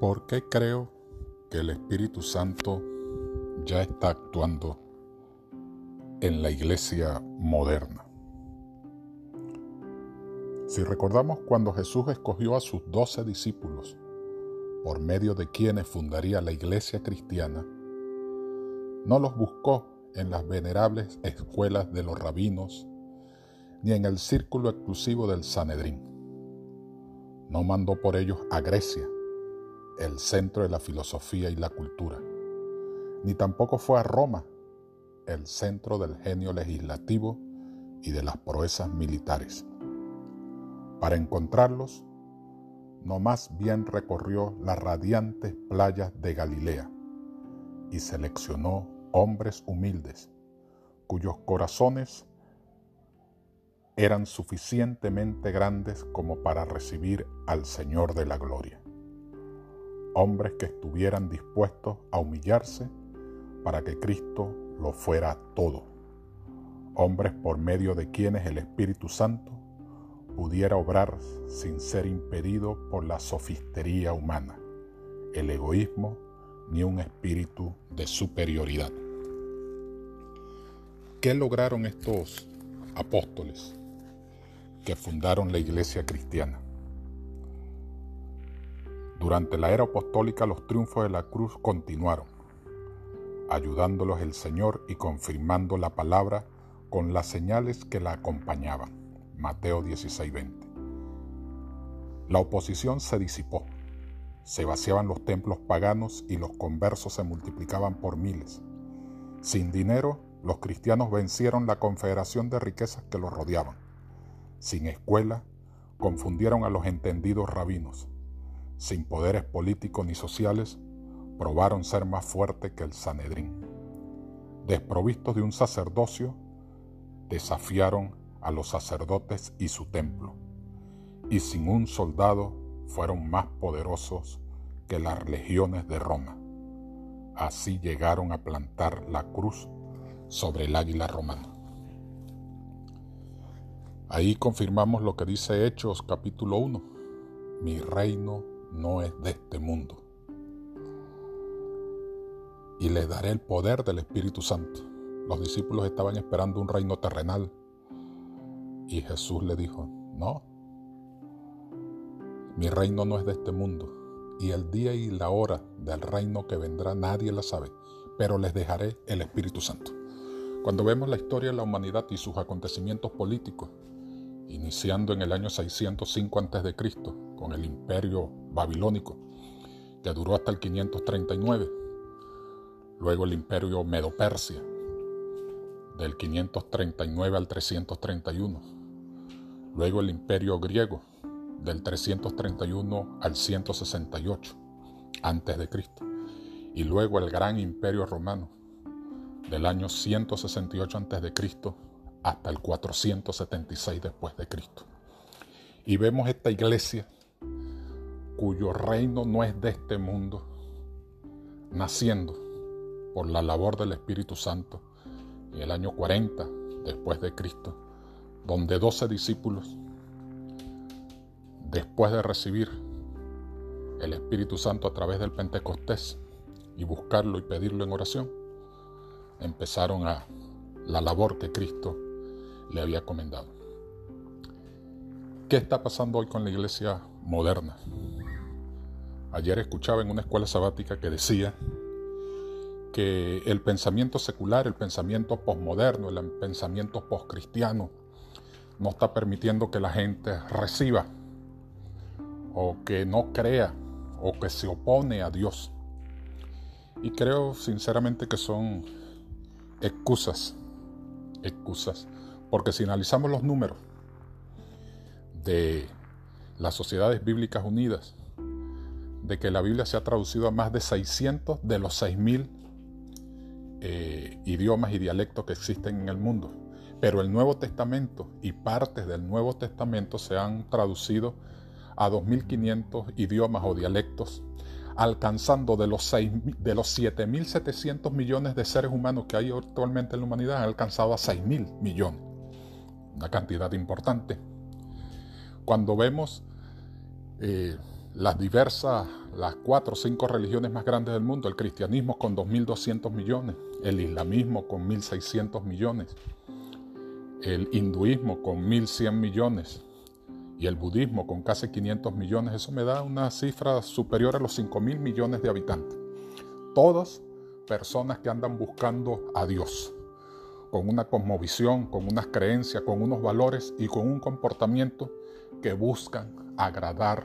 ¿Por qué creo que el Espíritu Santo ya está actuando en la iglesia moderna? Si recordamos cuando Jesús escogió a sus doce discípulos, por medio de quienes fundaría la iglesia cristiana, no los buscó en las venerables escuelas de los rabinos, ni en el círculo exclusivo del Sanedrín. No mandó por ellos a Grecia, el centro de la filosofía y la cultura, ni tampoco fue a Roma, el centro del genio legislativo y de las proezas militares. Para encontrarlos, no más bien recorrió las radiantes playas de Galilea y seleccionó hombres humildes, cuyos corazones eran suficientemente grandes como para recibir al Señor de la Gloria hombres que estuvieran dispuestos a humillarse para que Cristo lo fuera todo, hombres por medio de quienes el Espíritu Santo pudiera obrar sin ser impedido por la sofistería humana, el egoísmo ni un espíritu de superioridad. ¿Qué lograron estos apóstoles que fundaron la iglesia cristiana? Durante la era apostólica los triunfos de la cruz continuaron, ayudándolos el Señor y confirmando la palabra con las señales que la acompañaban. Mateo 16:20. La oposición se disipó, se vaciaban los templos paganos y los conversos se multiplicaban por miles. Sin dinero, los cristianos vencieron la confederación de riquezas que los rodeaban. Sin escuela, confundieron a los entendidos rabinos sin poderes políticos ni sociales, probaron ser más fuertes que el Sanedrín. Desprovistos de un sacerdocio, desafiaron a los sacerdotes y su templo, y sin un soldado fueron más poderosos que las legiones de Roma. Así llegaron a plantar la cruz sobre el águila romana. Ahí confirmamos lo que dice Hechos capítulo 1. Mi reino no es de este mundo. Y les daré el poder del Espíritu Santo. Los discípulos estaban esperando un reino terrenal. Y Jesús le dijo, no, mi reino no es de este mundo. Y el día y la hora del reino que vendrá nadie la sabe, pero les dejaré el Espíritu Santo. Cuando vemos la historia de la humanidad y sus acontecimientos políticos, iniciando en el año 605 a.C., con el imperio babilónico, que duró hasta el 539. Luego el imperio Medo-Persia, del 539 al 331. Luego el imperio griego, del 331 al 168 antes de Cristo. Y luego el gran imperio romano, del año 168 antes de Cristo hasta el 476 después de Cristo. Y vemos esta iglesia cuyo reino no es de este mundo, naciendo por la labor del Espíritu Santo en el año 40 después de Cristo, donde doce discípulos, después de recibir el Espíritu Santo a través del Pentecostés y buscarlo y pedirlo en oración, empezaron a la labor que Cristo le había comendado. ¿Qué está pasando hoy con la iglesia moderna? Ayer escuchaba en una escuela sabática que decía que el pensamiento secular, el pensamiento posmoderno, el pensamiento poscristiano no está permitiendo que la gente reciba o que no crea o que se opone a Dios. Y creo sinceramente que son excusas, excusas porque si analizamos los números de las sociedades bíblicas unidas, de que la Biblia se ha traducido a más de 600 de los 6.000 eh, idiomas y dialectos que existen en el mundo. Pero el Nuevo Testamento y partes del Nuevo Testamento se han traducido a 2.500 idiomas o dialectos, alcanzando de los, de los 7.700 millones de seres humanos que hay actualmente en la humanidad, han alcanzado a 6.000 millones una cantidad importante. Cuando vemos eh, las diversas, las cuatro o cinco religiones más grandes del mundo, el cristianismo con 2.200 millones, el islamismo con 1.600 millones, el hinduismo con 1.100 millones y el budismo con casi 500 millones, eso me da una cifra superior a los 5.000 millones de habitantes. Todas personas que andan buscando a Dios, con una cosmovisión, con unas creencias, con unos valores y con un comportamiento que buscan agradar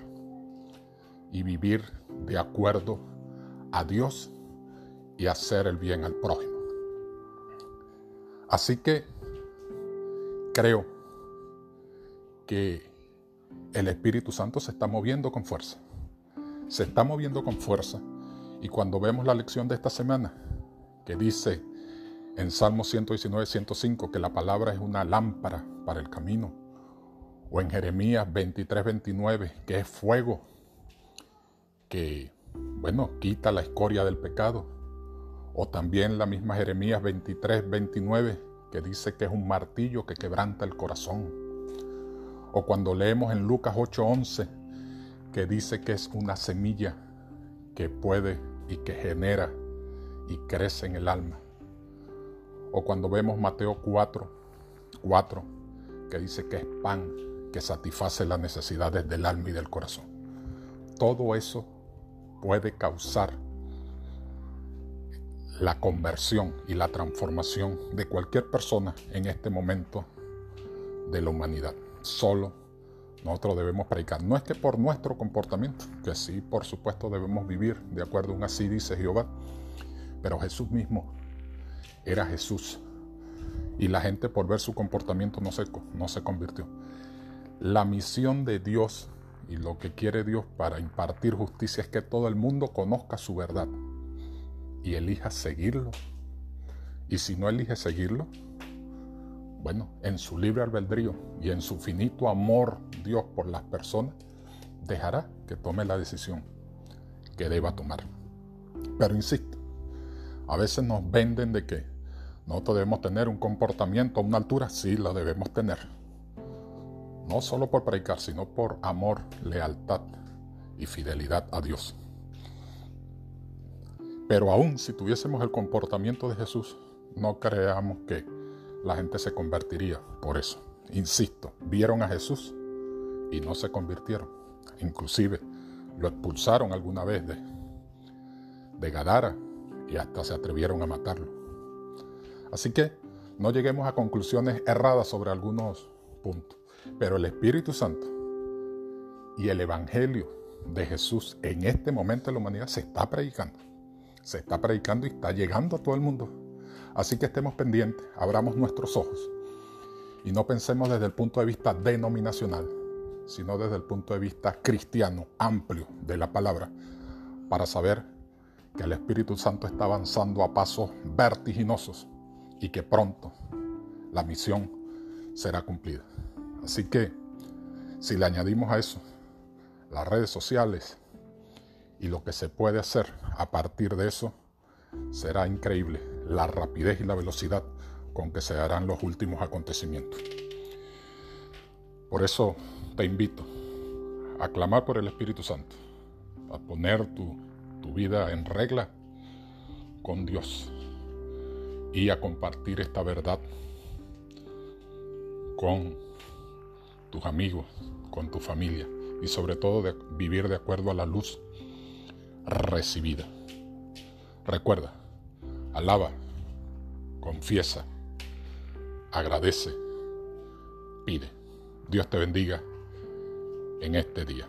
y vivir de acuerdo a Dios y hacer el bien al prójimo. Así que creo que el Espíritu Santo se está moviendo con fuerza. Se está moviendo con fuerza. Y cuando vemos la lección de esta semana, que dice en Salmo 119, 105 que la palabra es una lámpara para el camino, o en Jeremías 23, 29 que es fuego que, bueno, quita la escoria del pecado, o también la misma Jeremías 23, 29 que dice que es un martillo que quebranta el corazón, o cuando leemos en Lucas 8, 11 que dice que es una semilla que puede y que genera y crece en el alma. O cuando vemos Mateo 4, 4, que dice que es pan que satisface las necesidades del alma y del corazón. Todo eso puede causar la conversión y la transformación de cualquier persona en este momento de la humanidad. Solo nosotros debemos predicar. No es que por nuestro comportamiento, que sí, por supuesto, debemos vivir de acuerdo a un así dice Jehová, pero Jesús mismo era Jesús. Y la gente por ver su comportamiento no se, no se convirtió. La misión de Dios y lo que quiere Dios para impartir justicia es que todo el mundo conozca su verdad y elija seguirlo. Y si no elige seguirlo, bueno, en su libre albedrío y en su finito amor Dios por las personas, dejará que tome la decisión que deba tomar. Pero insisto, a veces nos venden de que nosotros debemos tener un comportamiento a una altura, sí la debemos tener. No solo por predicar, sino por amor, lealtad y fidelidad a Dios. Pero aún si tuviésemos el comportamiento de Jesús, no creamos que la gente se convertiría por eso. Insisto, vieron a Jesús y no se convirtieron. Inclusive lo expulsaron alguna vez de, de Gadara y hasta se atrevieron a matarlo. Así que no lleguemos a conclusiones erradas sobre algunos puntos, pero el Espíritu Santo y el Evangelio de Jesús en este momento de la humanidad se está predicando. Se está predicando y está llegando a todo el mundo. Así que estemos pendientes, abramos nuestros ojos y no pensemos desde el punto de vista denominacional, sino desde el punto de vista cristiano, amplio de la palabra, para saber que el Espíritu Santo está avanzando a pasos vertiginosos y que pronto la misión será cumplida. Así que si le añadimos a eso las redes sociales y lo que se puede hacer a partir de eso, será increíble la rapidez y la velocidad con que se harán los últimos acontecimientos. Por eso te invito a clamar por el Espíritu Santo, a poner tu tu vida en regla con Dios y a compartir esta verdad con tus amigos, con tu familia y sobre todo de vivir de acuerdo a la luz recibida. Recuerda, alaba, confiesa, agradece, pide. Dios te bendiga en este día.